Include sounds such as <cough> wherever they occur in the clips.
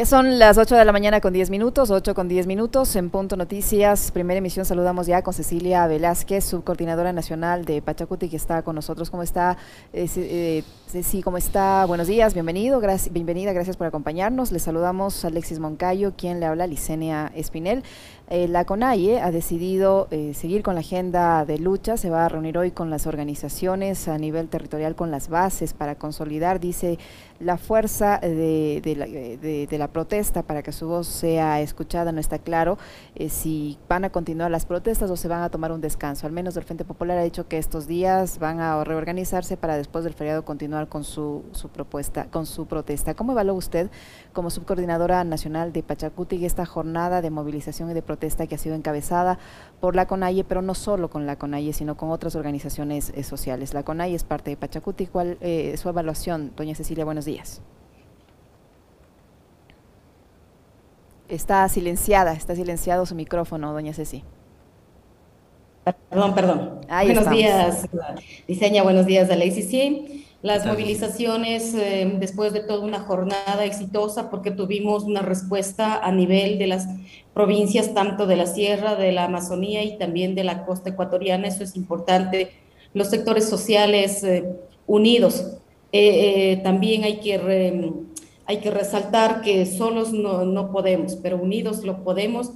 Ya son las 8 de la mañana con 10 minutos, 8 con 10 minutos. En Punto Noticias, primera emisión, saludamos ya con Cecilia Velázquez, subcoordinadora nacional de Pachacuti, que está con nosotros. ¿Cómo está? Eh, eh, Ceci, ¿cómo está? Buenos días, bienvenido, gracias, bienvenida, gracias por acompañarnos. Le saludamos a Alexis Moncayo, quien le habla, Licenia Espinel. Eh, la CONAIE ha decidido eh, seguir con la agenda de lucha, se va a reunir hoy con las organizaciones a nivel territorial, con las bases para consolidar, dice, la fuerza de, de, la, protesta para que su voz sea escuchada. No está claro eh, si van a continuar las protestas o se van a tomar un descanso. Al menos el Frente Popular ha dicho que estos días van a reorganizarse para después del feriado continuar con su, su propuesta, con su protesta. ¿Cómo evalúa usted como subcoordinadora nacional de Pachacuti esta jornada de movilización y de protesta que ha sido encabezada por la CONAIE, pero no solo con la CONAIE, sino con otras organizaciones eh, sociales? La CONAIE es parte de Pachacuti. ¿Cuál es eh, su evaluación? Doña Cecilia, buenos días días. Está silenciada, está silenciado su micrófono, doña Ceci. Perdón, perdón. buenos días, diseña, buenos días, Alexis. Sí, las movilizaciones eh, después de toda una jornada exitosa porque tuvimos una respuesta a nivel de las provincias, tanto de la sierra, de la Amazonía y también de la costa ecuatoriana, eso es importante. Los sectores sociales eh, unidos eh, eh, también hay que, hay que resaltar que solos no, no, podemos, pero unidos lo podemos.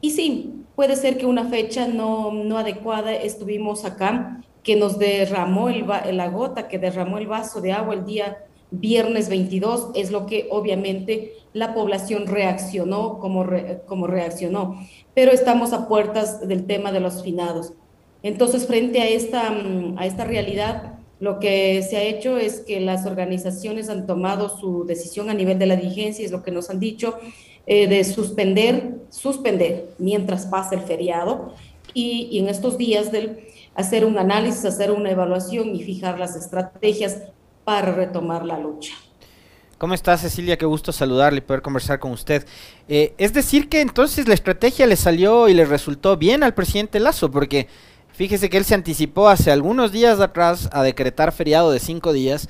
Y sí, puede ser que una fecha no, no adecuada estuvimos acá, que nos derramó el, la gota, que derramó el vaso de agua el día viernes 22, es lo que obviamente la población reaccionó como, como reaccionó. Pero estamos a puertas del tema de los finados. Entonces, frente a esta, a esta realidad, lo que se ha hecho es que las organizaciones han tomado su decisión a nivel de la dirigencia, es lo que nos han dicho, eh, de suspender, suspender mientras pasa el feriado y, en estos días del hacer un análisis, hacer una evaluación y fijar las estrategias para retomar la lucha. ¿Cómo está Cecilia? Qué gusto saludarle y poder conversar con usted. Eh, es decir que entonces la estrategia le salió y le resultó bien al presidente Lazo, porque Fíjese que él se anticipó hace algunos días atrás a decretar feriado de cinco días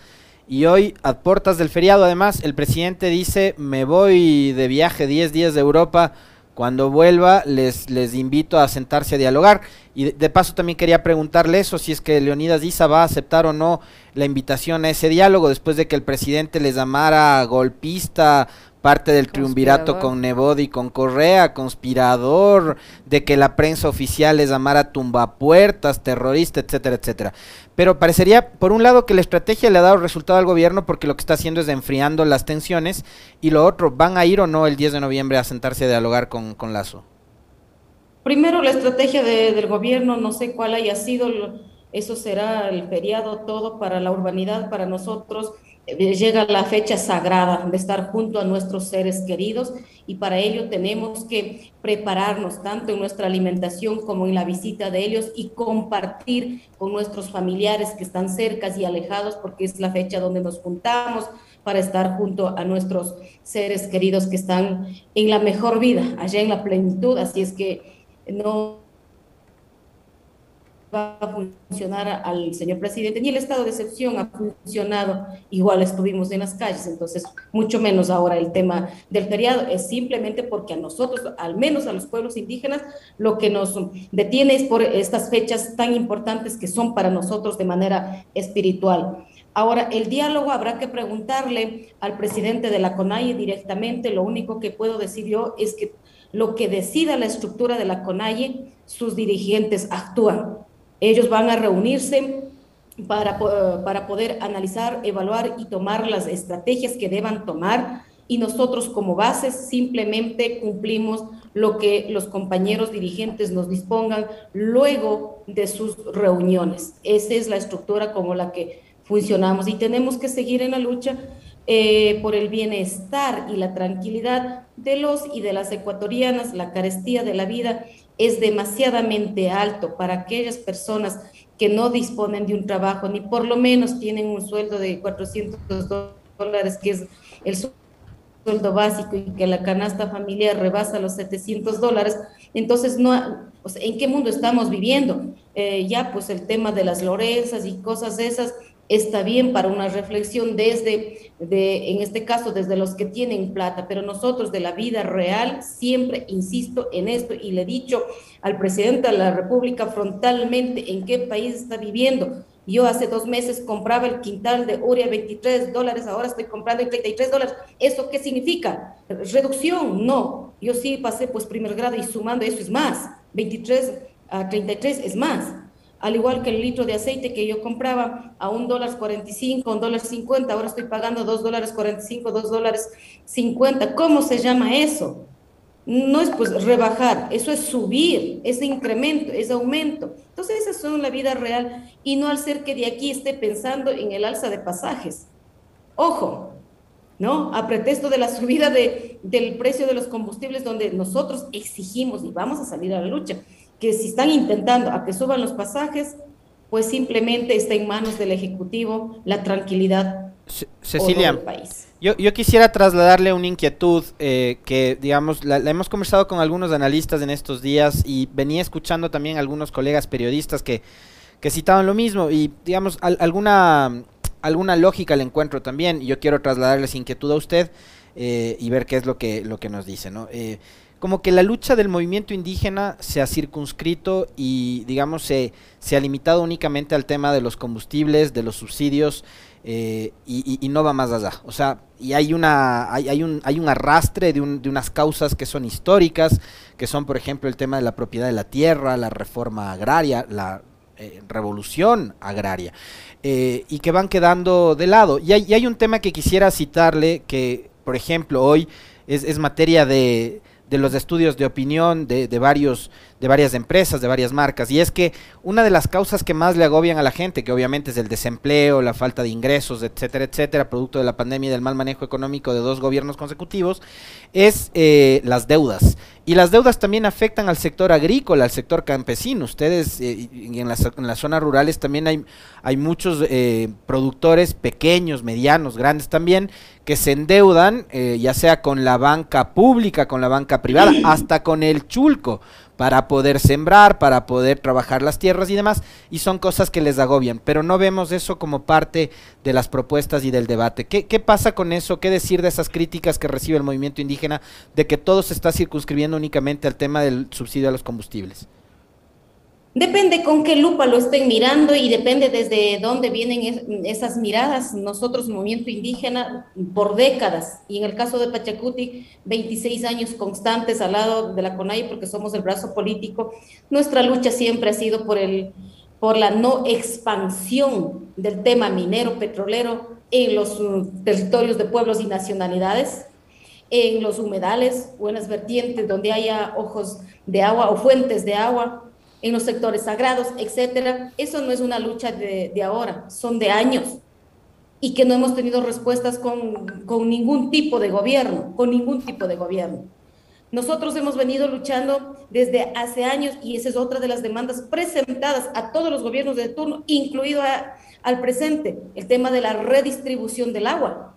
y hoy, a puertas del feriado, además, el presidente dice, me voy de viaje 10 días de Europa, cuando vuelva les, les invito a sentarse a dialogar. Y de, paso también quería preguntarle eso, si es que Leonidas Issa va a aceptar o no la invitación a ese diálogo después de que el presidente les llamara golpista, parte del triunvirato con Nebodi con Correa, conspirador, de que la prensa oficial les llamara tumbapuertas, terrorista, etcétera, etcétera. Pero parecería, por un lado, que la estrategia le ha dado resultado al gobierno porque lo que está haciendo es enfriando las tensiones, y lo otro, ¿van a ir o no el 10 de noviembre a sentarse a dialogar con, con Lazo? Primero, la estrategia del gobierno, no sé cuál haya sido, eso será el feriado todo para la urbanidad, para nosotros llega la fecha sagrada de estar junto a nuestros seres queridos y para ello tenemos que prepararnos tanto en nuestra alimentación como en la visita de ellos y compartir con nuestros familiares que están cerca y alejados porque es la fecha donde nos juntamos para estar junto a nuestros seres queridos que están en la mejor vida, allá en la plenitud, así es que no va a funcionar al señor presidente, ni el estado de excepción ha funcionado, igual estuvimos en las calles, entonces mucho menos ahora el tema del feriado, es simplemente porque a nosotros, al menos a los pueblos indígenas, lo que nos detiene es por estas fechas tan importantes que son para nosotros de manera espiritual. Ahora, el diálogo habrá que preguntarle al presidente de la CONAIE directamente, lo único que puedo decir yo es que lo que decida la estructura de la CONAIE, sus dirigentes actúan ellos van a reunirse para, para poder analizar, evaluar y tomar las estrategias que deban tomar y nosotros como bases simplemente cumplimos lo que los compañeros dirigentes nos dispongan luego de sus reuniones. Esa es la estructura como la que funcionamos y tenemos que seguir en la lucha eh, por el bienestar y la tranquilidad de los y de las ecuatorianas, la carestía de la vida es demasiadamente alto para aquellas personas que no disponen de un trabajo, ni por lo menos tienen un sueldo de 400 dólares, que es el sueldo básico, y que la canasta familiar rebasa los 700 dólares. Entonces, no, ¿en qué mundo estamos viviendo? Eh, ya, pues el tema de las lorenzas y cosas esas, está bien para una reflexión desde, de, en este caso, desde los que tienen plata, pero nosotros de la vida real siempre insisto en esto y le he dicho al presidente de la República frontalmente en qué país está viviendo. Yo hace dos meses compraba el quintal de Uria 23 dólares, ahora estoy comprando en 33 dólares. ¿Eso qué significa? ¿Reducción? No. Yo sí pasé pues primer grado y sumando eso es más. 23 a 33 es más al igual que el litro de aceite que yo compraba a un dólar 45, un dólar 50, ahora estoy pagando dos dólares 45, dos dólares 50. ¿Cómo se llama eso? No es pues rebajar, eso es subir, ese incremento, ese aumento. Entonces esas son la vida real y no al ser que de aquí esté pensando en el alza de pasajes. Ojo, ¿no? A pretexto de la subida de, del precio de los combustibles donde nosotros exigimos y vamos a salir a la lucha que si están intentando a que suban los pasajes, pues simplemente está en manos del Ejecutivo la tranquilidad Cecilia, del país. Yo, yo, quisiera trasladarle una inquietud eh, que, digamos, la, hemos conversado con algunos analistas en estos días y venía escuchando también algunos colegas periodistas que, que citaban lo mismo y, digamos, alguna, alguna lógica le encuentro también yo quiero trasladarles inquietud a usted eh, y ver qué es lo que, lo que nos dice, ¿no? Eh, como que la lucha del movimiento indígena se ha circunscrito y, digamos, se, se ha limitado únicamente al tema de los combustibles, de los subsidios, eh, y, no va más allá. O sea, y hay, una, hay, hay, un, hay un arrastre de, un, de, unas causas que son históricas, que son, por ejemplo, el tema de la propiedad de la tierra, la reforma agraria, la eh, revolución agraria, eh, y que van quedando de lado. Y hay, y hay, un tema que quisiera citarle, que, por ejemplo, hoy es, es materia de de los estudios de opinión de, de, varios, de varias empresas, de varias marcas, y es que una de las causas que más le agobian a la gente, que obviamente es el desempleo, la falta de ingresos, etcétera, etcétera, producto de la pandemia y del mal manejo económico de dos gobiernos consecutivos, es eh, las deudas. Y las deudas también afectan al sector agrícola, al sector campesino. Ustedes eh, en, las, en, las, zonas rurales también hay, hay muchos eh, productores pequeños, medianos, grandes también, que se endeudan, eh, ya sea con la banca pública, con la banca privada, hasta con el chulco, para poder sembrar, para poder trabajar las tierras y demás, y son cosas que les agobian, pero no vemos eso como parte de las propuestas y del debate. ¿Qué, pasa con eso? ¿Qué decir de esas críticas que recibe el movimiento indígena de que todo se está circunscribiendo únicamente al tema del subsidio a los combustibles? Depende con qué lupa lo estén mirando y depende desde dónde vienen esas miradas. Nosotros, movimiento indígena, por décadas, y en el caso de Pachacuti, 26 años constantes al lado de la CONAI, porque somos el brazo político, nuestra lucha siempre ha sido por, el, por la no expansión del tema minero, petrolero en los mm, territorios de pueblos y nacionalidades, en los humedales, buenas vertientes donde haya ojos de agua o fuentes de agua en los sectores sagrados, etcétera. Eso no es una lucha de, ahora, son de años y que no hemos tenido respuestas con, con, ningún tipo de gobierno, con ningún tipo de gobierno. Nosotros hemos venido luchando desde hace años y esa es otra de las demandas presentadas a todos los gobiernos de turno, incluido al presente, el tema de la redistribución del agua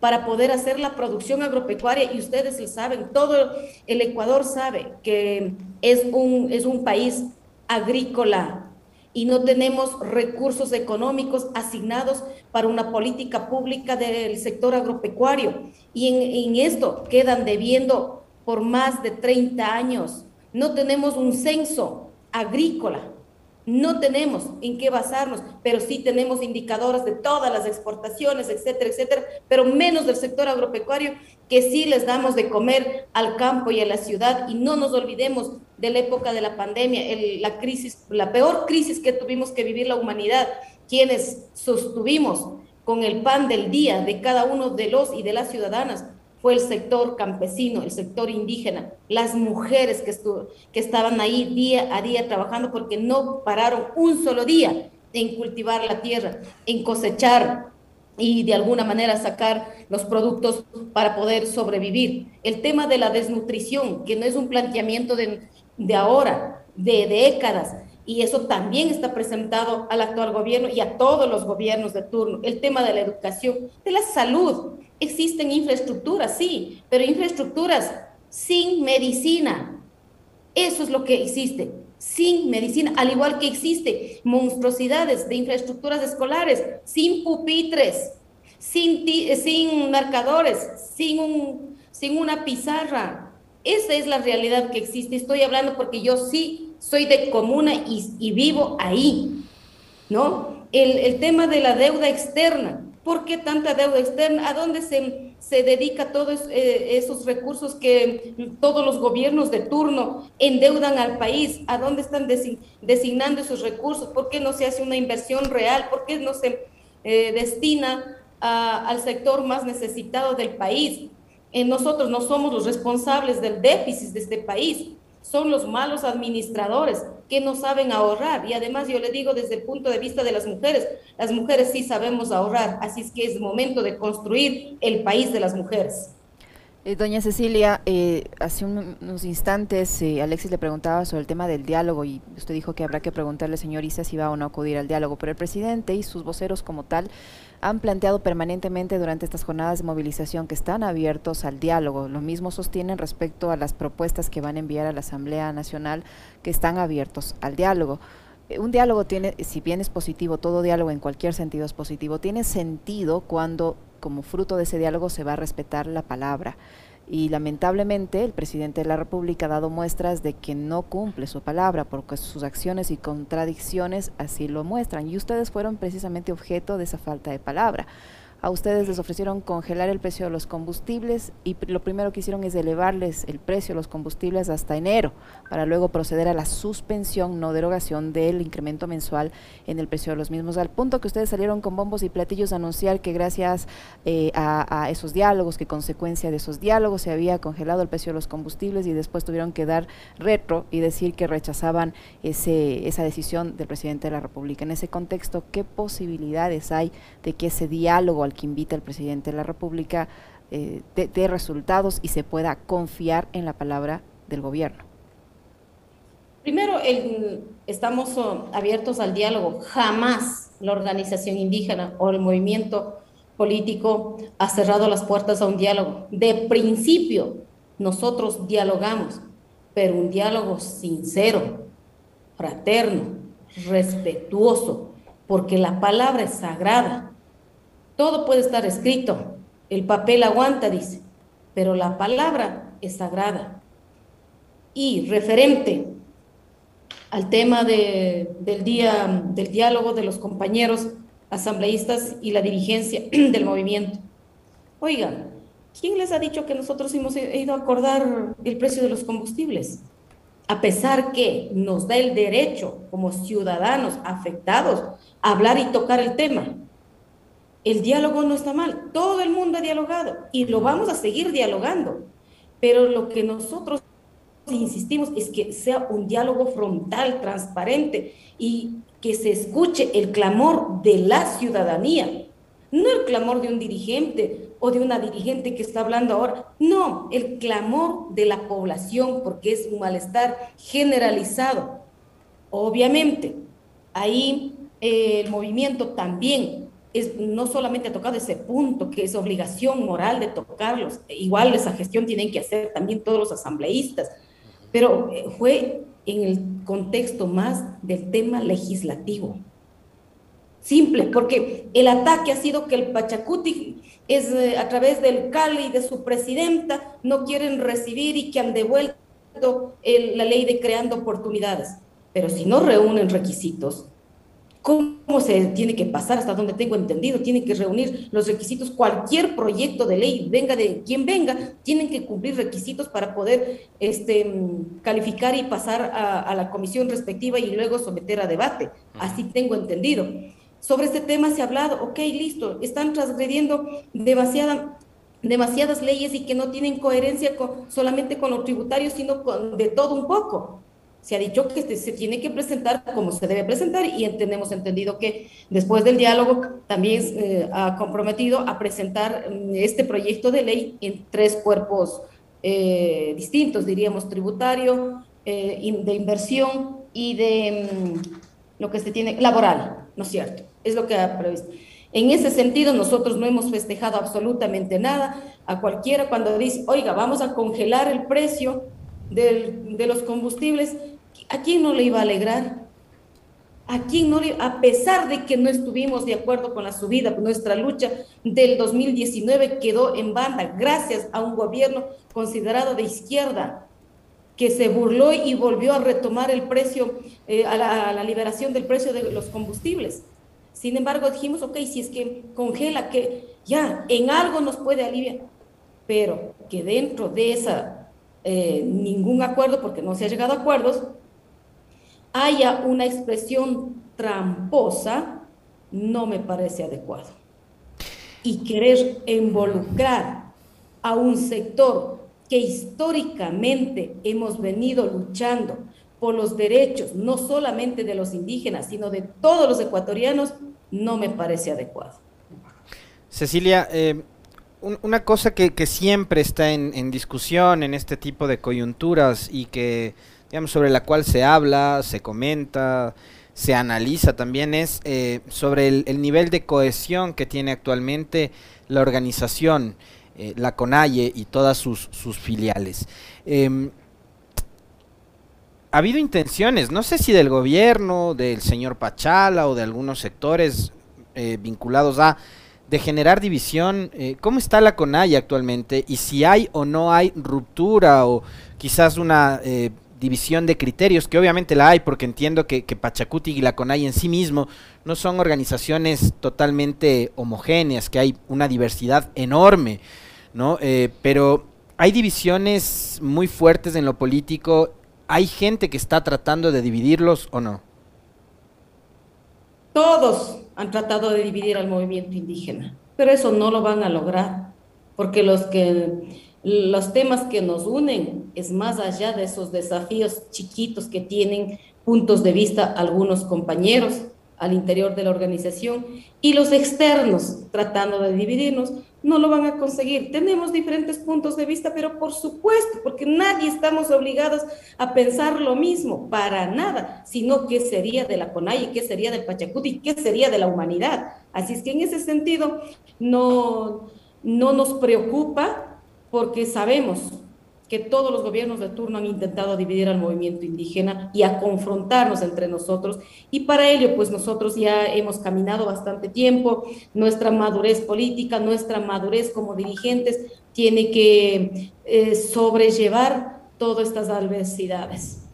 para poder hacer la producción agropecuaria y ustedes lo saben, todo el Ecuador sabe que es un, es un país agrícola y no tenemos recursos económicos asignados para una política pública del sector agropecuario. Y en, en, esto quedan debiendo por más de 30 años. No tenemos un censo agrícola. No tenemos en qué basarnos, pero sí tenemos indicadores de todas las exportaciones, etcétera, etcétera, pero menos del sector agropecuario, que sí les damos de comer al campo y a la ciudad. Y no nos olvidemos de la época de la pandemia, la crisis, la peor crisis que tuvimos que vivir la humanidad, quienes sostuvimos con el pan del día de cada uno de los y de las ciudadanas, fue el sector campesino, el sector indígena, las mujeres que, que estaban ahí día a día trabajando porque no pararon un solo día en cultivar la tierra, en cosechar y de alguna manera sacar los productos para poder sobrevivir. El tema de la desnutrición, que no es un planteamiento de, de ahora, de décadas, y eso también está presentado al actual gobierno y a todos los gobiernos de turno. El tema de la educación, de la salud. Existen infraestructuras, sí, pero infraestructuras sin medicina. Eso es lo que existe. sin medicina, al igual que existe monstruosidades de infraestructuras escolares, sin pupitres, sin, sin marcadores, sin, un, sin una pizarra. Esa es la realidad que existe. Estoy hablando porque yo sí soy de comuna y, vivo ahí, ¿no? El, el tema de la deuda externa. ¿Por qué tanta deuda externa? ¿A dónde se, se dedica todos eh, esos recursos que todos los gobiernos de turno endeudan al país? ¿A dónde están designando esos recursos? ¿Por qué no se hace una inversión real? ¿Por qué no se eh, destina al sector más necesitado del país? Nosotros no somos los responsables del déficit de este país son los malos administradores que no saben ahorrar. Y además yo le digo desde el punto de vista de las mujeres, las mujeres sí sabemos ahorrar, así es que es momento de construir el país de las mujeres. Eh, doña Cecilia, eh, hace unos instantes eh, Alexis le preguntaba sobre el tema del diálogo y usted dijo que habrá que preguntarle señor Isa si va o no a acudir al diálogo, pero el presidente y sus voceros como tal han planteado permanentemente durante estas jornadas de movilización que están abiertos al diálogo. Lo mismo sostienen respecto a las propuestas que van a enviar a la Asamblea Nacional que están abiertos al diálogo un diálogo tiene, si bien es positivo, todo diálogo en cualquier sentido es positivo, tiene sentido cuando como fruto de ese diálogo se va a respetar la palabra. Y lamentablemente el presidente de la República ha dado muestras de que no cumple su palabra, porque sus acciones y contradicciones así lo muestran. Y ustedes fueron precisamente objeto de esa falta de palabra. A ustedes les ofrecieron congelar el precio de los combustibles y lo primero que hicieron es elevarles el precio de los combustibles hasta enero para luego proceder a la suspensión, no derogación del incremento mensual en el precio de los mismos, al punto que ustedes salieron con bombos y platillos a anunciar que gracias eh, a, esos diálogos, que consecuencia de esos diálogos se había congelado el precio de los combustibles y después tuvieron que dar retro y decir que rechazaban ese, esa decisión del presidente de la República. En ese contexto, ¿qué posibilidades hay de que ese diálogo al que invita el presidente de la República eh, de, resultados y se pueda confiar en la palabra del gobierno? Primero, estamos oh, abiertos al diálogo. Jamás la organización indígena o el movimiento político ha cerrado las puertas a un diálogo. De principio, nosotros dialogamos, pero un diálogo sincero, fraterno, respetuoso, porque la palabra es sagrada. Todo puede estar escrito, el papel aguanta, dice, pero la palabra es sagrada. Y referente al tema del día del diálogo de los compañeros asambleístas y la dirigencia <clears throat> del movimiento. Oigan, ¿quién les ha dicho que nosotros hemos ido a acordar el precio de los combustibles? A pesar que nos da el derecho como ciudadanos afectados a hablar y tocar el tema el diálogo no está mal, todo el mundo ha dialogado y lo vamos a seguir dialogando, pero lo que nosotros insistimos es que sea un diálogo frontal, transparente y que se escuche el clamor de la ciudadanía, no el clamor de un dirigente o de una dirigente que está hablando ahora, no, el clamor de la población porque es un malestar generalizado. Obviamente, ahí eh, el movimiento también no solamente ha tocado ese punto, que es obligación moral de tocarlos, igual esa gestión tienen que hacer también todos los asambleístas, pero eh, fue en el contexto más del tema legislativo. Simple, porque el ataque ha sido que el Pachacuti es eh, a través del Cali y de su presidenta no quieren recibir y que han devuelto la ley de creando oportunidades. Pero si no reúnen requisitos, cómo se tiene que pasar, hasta donde tengo entendido, tienen que reunir los requisitos, cualquier proyecto de ley, venga de quien venga, tienen que cumplir requisitos para poder este, calificar y pasar a, la comisión respectiva y luego someter a debate. Así tengo entendido. Sobre este tema se ha hablado, ok, listo, están transgrediendo demasiada, demasiadas leyes y que no tienen coherencia solamente con los tributarios, sino con, de todo un poco se ha dicho que se tiene que presentar como se debe presentar y tenemos entendido que después del diálogo también eh, ha comprometido a presentar mm, este proyecto de ley en tres cuerpos eh, distintos, diríamos tributario, eh, de inversión y de mm, lo que se tiene laboral, ¿no es cierto? Es lo que ha previsto. En ese sentido, nosotros no hemos festejado absolutamente nada a cualquiera cuando dice, oiga, vamos a congelar el precio de los combustibles ¿A quién no le iba a alegrar? ¿A quién no a pesar de que no estuvimos de acuerdo con la subida, nuestra lucha del 2019 quedó en banda gracias a un gobierno considerado de izquierda que se burló y volvió a retomar el precio, eh, a, la, liberación del precio de los combustibles. Sin embargo, dijimos, ok, si es que congela, que ya en algo nos puede aliviar, pero que dentro de esa eh, ningún acuerdo, porque no se ha llegado a acuerdos, haya una expresión tramposa, no me parece adecuado. Y querer involucrar a un sector que históricamente hemos venido luchando por los derechos, no solamente de los indígenas, sino de todos los ecuatorianos, no me parece adecuado. Cecilia, eh, una cosa que, siempre está en, discusión en este tipo de coyunturas y que, sobre la cual se habla, se comenta, se analiza también es eh, sobre el, nivel de cohesión que tiene actualmente la organización, eh, la CONAIE y todas sus, filiales. Em, ha habido intenciones, no sé si del gobierno, del señor Pachala o de algunos sectores eh, vinculados a de generar división. ¿Cómo está la CONAI actualmente? Y si hay o no hay ruptura o quizás una división de criterios, que obviamente la hay, porque entiendo que, que, Pachacuti y la CONAI en sí mismo no son organizaciones totalmente homogéneas, que hay una diversidad enorme, ¿no? Eh, pero hay divisiones muy fuertes en lo político. ¿Hay gente que está tratando de dividirlos o no? Todos han tratado de dividir al movimiento indígena, pero eso no lo van a lograr, porque los, que, los temas que nos unen es más allá de esos desafíos chiquitos que tienen puntos de vista algunos compañeros al interior de la organización y los externos tratando de dividirnos, no lo van a conseguir. Tenemos diferentes puntos de vista, pero por supuesto, porque nadie estamos obligados a pensar lo mismo, para nada, sino qué sería de la CONAI, qué sería del Pachacuti, qué sería de la humanidad. Así es que en ese sentido no, no nos preocupa porque sabemos que todos los gobiernos de turno han intentado dividir al movimiento indígena y a confrontarnos entre nosotros. Y para ello, pues nosotros ya hemos caminado bastante tiempo, nuestra madurez política, nuestra madurez como dirigentes tiene que eh, sobrellevar todas estas adversidades.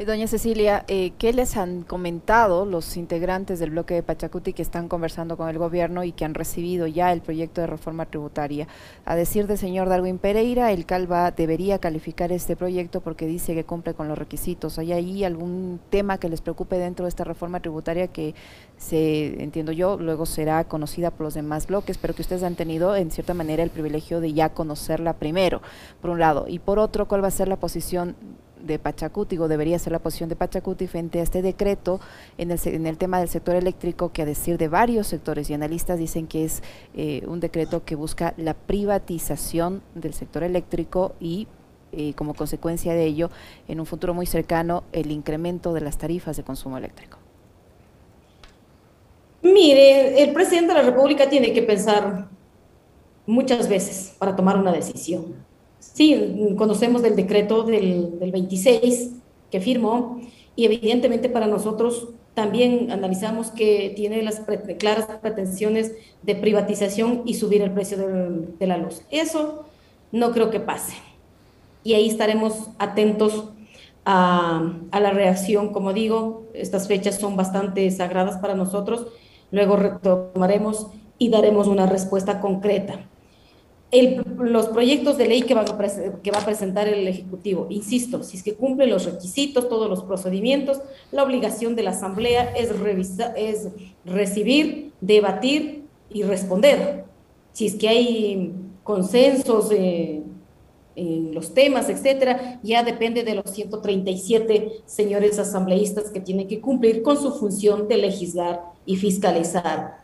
Eh, doña Cecilia, eh, ¿qué les han comentado los integrantes del bloque de Pachacuti que están conversando con el gobierno y que han recibido ya el proyecto de reforma tributaria? A decir del señor Darwin Pereira, el CALVA debería calificar este proyecto porque dice que cumple con los requisitos. ¿Hay ahí algún tema que les preocupe dentro de esta reforma tributaria que se, entiendo yo, luego será conocida por los demás bloques, pero que ustedes han tenido en cierta manera el privilegio de ya conocerla primero, por un lado, y por otro, cuál va a ser la posición de Pachacuti, o debería ser la posición de Pachacuti frente a este decreto en el, en el tema del sector eléctrico, que a decir de varios sectores y analistas dicen que es eh, un decreto que busca la privatización del sector eléctrico y eh, como consecuencia de ello, en un futuro muy cercano, el incremento de las tarifas de consumo eléctrico. Mire, el presidente de la República tiene que pensar muchas veces para tomar una decisión Sí, conocemos del decreto del, 26 que firmó y evidentemente para nosotros también analizamos que tiene las claras pretensiones de privatización y subir el precio de, la luz. Eso no creo que pase. Y ahí estaremos atentos a, la reacción. Como digo, estas fechas son bastante sagradas para nosotros. Luego retomaremos y daremos una respuesta concreta los proyectos de ley que, va a presentar el Ejecutivo. Insisto, si es que cumplen los requisitos, todos los procedimientos, la obligación de la Asamblea es, revisar, es recibir, debatir y responder. Si es que hay consensos en los temas, etcétera, ya depende de los 137 señores asambleístas que tienen que cumplir con su función de legislar y fiscalizar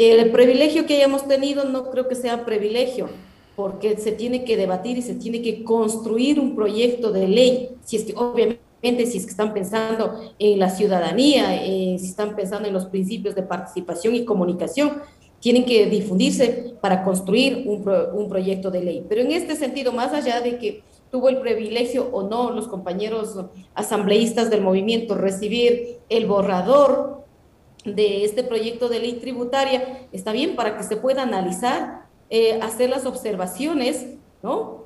el privilegio que hayamos tenido no creo que sea privilegio, porque se tiene que debatir y se tiene que construir un proyecto de ley, si es que obviamente si es que están pensando en la ciudadanía, eh, si están pensando en los principios de participación y comunicación, tienen que difundirse para construir un, un, proyecto de ley. Pero en este sentido, más allá de que tuvo el privilegio o no los compañeros asambleístas del movimiento recibir el borrador de este proyecto de ley tributaria, está bien para que se pueda analizar, eh, hacer las observaciones, ¿no?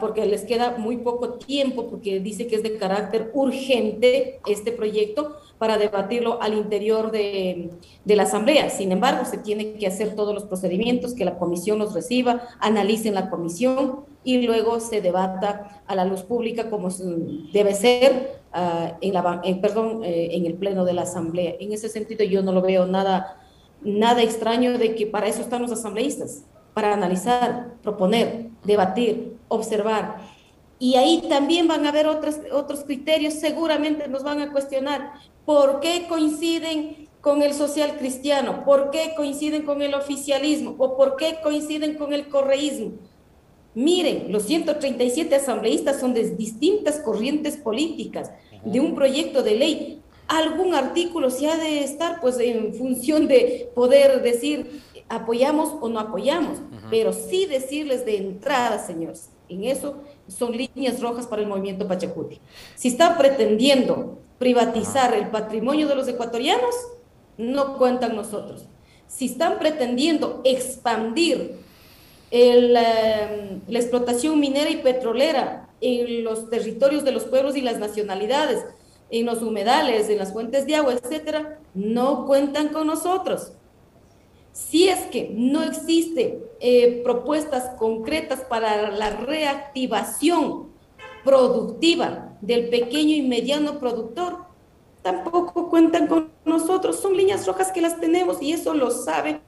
porque les queda muy poco tiempo, porque dice que es de carácter urgente este proyecto para debatirlo al interior de, de, la Asamblea. Sin embargo, se tiene que hacer todos los procedimientos, que la comisión los reciba, analicen la comisión y luego se debata a la luz pública como debe ser uh, en, la, en, perdón, eh, en el pleno de la Asamblea. En ese sentido, yo no lo veo nada, nada extraño de que para eso están los asambleístas para analizar, proponer, debatir, observar. Y ahí también van a haber otros, otros criterios, seguramente nos van a cuestionar por qué coinciden con el social cristiano, por qué coinciden con el oficialismo o por qué coinciden con el correísmo. Miren, los 137 asambleístas son de distintas corrientes políticas, de un proyecto de ley. Algún artículo se ha de estar pues en función de poder decir apoyamos o no apoyamos, pero sí decirles de entrada, señores, en eso son líneas rojas para el movimiento Pachacuti. Si están pretendiendo privatizar el patrimonio de los ecuatorianos, no cuentan nosotros. Si están pretendiendo expandir em, la explotación minera y petrolera en los territorios de los pueblos y las nacionalidades, en los humedales, en las fuentes de agua, etcétera, no cuentan con nosotros. Si es que no existen eh, propuestas concretas para la reactivación productiva del pequeño y mediano productor, tampoco cuentan con nosotros. Son líneas rojas que las tenemos y eso lo sabe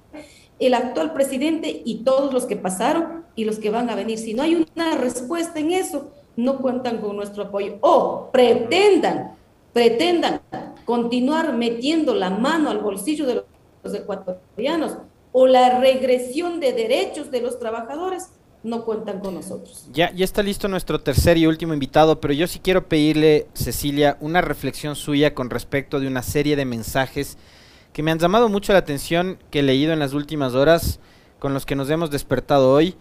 el actual presidente y todos los que pasaron y los que van a venir. Si no hay una respuesta en eso, no cuentan con nuestro apoyo. O pretendan, pretendan continuar metiendo la mano al bolsillo de los ecuatorianos o la regresión de derechos de los trabajadores no cuentan con nosotros. Ya, ya está listo nuestro tercer y último invitado, pero yo sí quiero pedirle, Cecilia, una reflexión suya con respecto de una serie de mensajes que me han llamado mucho la atención, que he leído en las últimas horas, con los que nos hemos despertado hoy,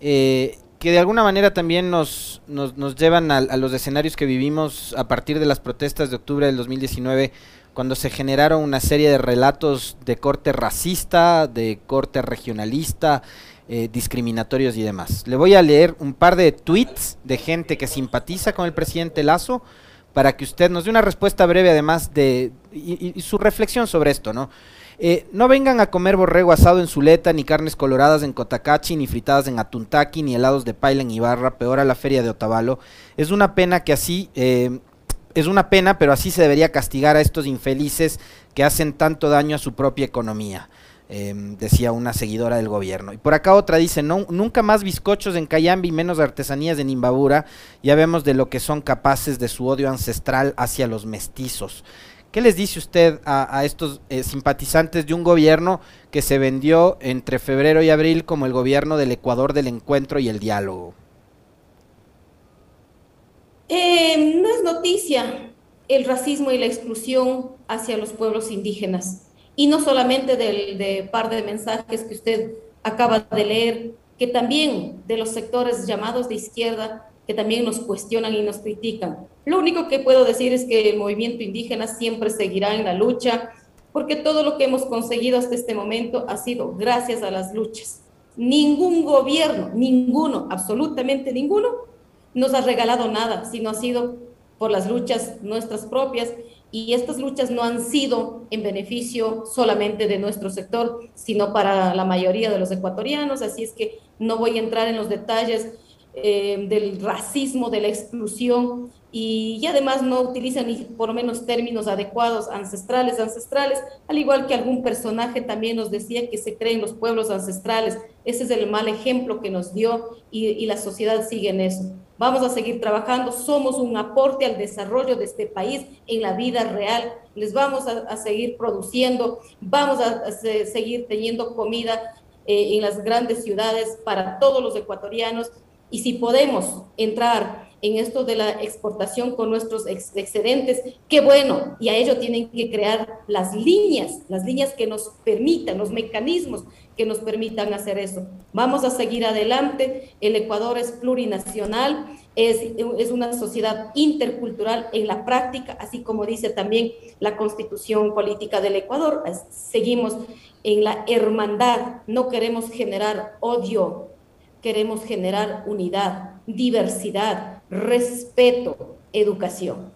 eh, que de alguna manera también nos, nos, llevan a, a, los escenarios que vivimos a partir de las protestas de octubre del 2019 cuando se generaron una serie de relatos de corte racista, de corte regionalista, eh, discriminatorios y demás. Le voy a leer un par de tweets de gente que simpatiza con el presidente Lazo para que usted nos dé una respuesta breve además de y, su reflexión sobre esto, ¿no? Eh, no vengan a comer borrego asado en Zuleta, ni carnes coloradas en Cotacachi, ni fritadas en Atuntaki, ni helados de paila en Ibarra, peor a la feria de Otavalo. Es una pena que así eh, es una pena, pero así se debería castigar a estos infelices que hacen tanto daño a su propia economía. Eh, decía una seguidora del gobierno. Y por acá otra dice, no, nunca más bizcochos en Cayambi, menos artesanías en Imbabura. Ya vemos de lo que son capaces de su odio ancestral hacia los mestizos. ¿Qué les dice usted a, estos eh, simpatizantes de un gobierno que se vendió entre febrero y abril como el gobierno del Ecuador del encuentro y el diálogo? Eh, no es noticia el racismo y la exclusión hacia los pueblos indígenas. Y no solamente del de par de mensajes que usted acaba de leer, que también de los sectores llamados de izquierda, que también nos cuestionan y nos critican. Lo único que puedo decir es que el movimiento indígena siempre seguirá en la lucha, porque todo lo que hemos conseguido hasta este momento ha sido gracias a las luchas. Ningún gobierno, ninguno, absolutamente ninguno, nos ha regalado nada, sino ha sido por las luchas nuestras propias y estas luchas no han sido en beneficio solamente de nuestro sector, sino para la mayoría de los ecuatorianos, así es que no voy a entrar en los detalles eh, del racismo, de la exclusión y, además no utilizan ni por lo menos términos adecuados, ancestrales, ancestrales, al igual que algún personaje también nos decía que se creen los pueblos ancestrales. Ese es el mal ejemplo que nos dio y la sociedad sigue en eso. Vamos a seguir trabajando, somos un aporte al desarrollo de este país en la vida real. Les vamos a, seguir produciendo, vamos a, a seguir teniendo comida eh, en las grandes ciudades para todos los ecuatorianos Y si podemos entrar en esto de la exportación con nuestros excedentes, qué bueno, y a ello tienen que crear las líneas, las líneas que nos permitan, los mecanismos que nos permitan hacer eso. Vamos a seguir adelante, el Ecuador es plurinacional, es, es una sociedad intercultural en la práctica, así como dice también la constitución política del Ecuador, seguimos en la hermandad, no queremos generar odio, queremos generar unidad, diversidad, respeto, educación.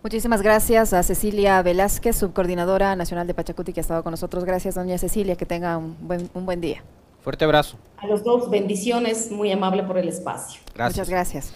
Muchísimas gracias a Cecilia Velázquez, subcoordinadora nacional de Pachacuti, que ha estado con nosotros. Gracias, doña Cecilia, que tenga un buen, un buen día. Fuerte abrazo. A los dos, bendiciones, muy amable por el espacio. Muchas gracias.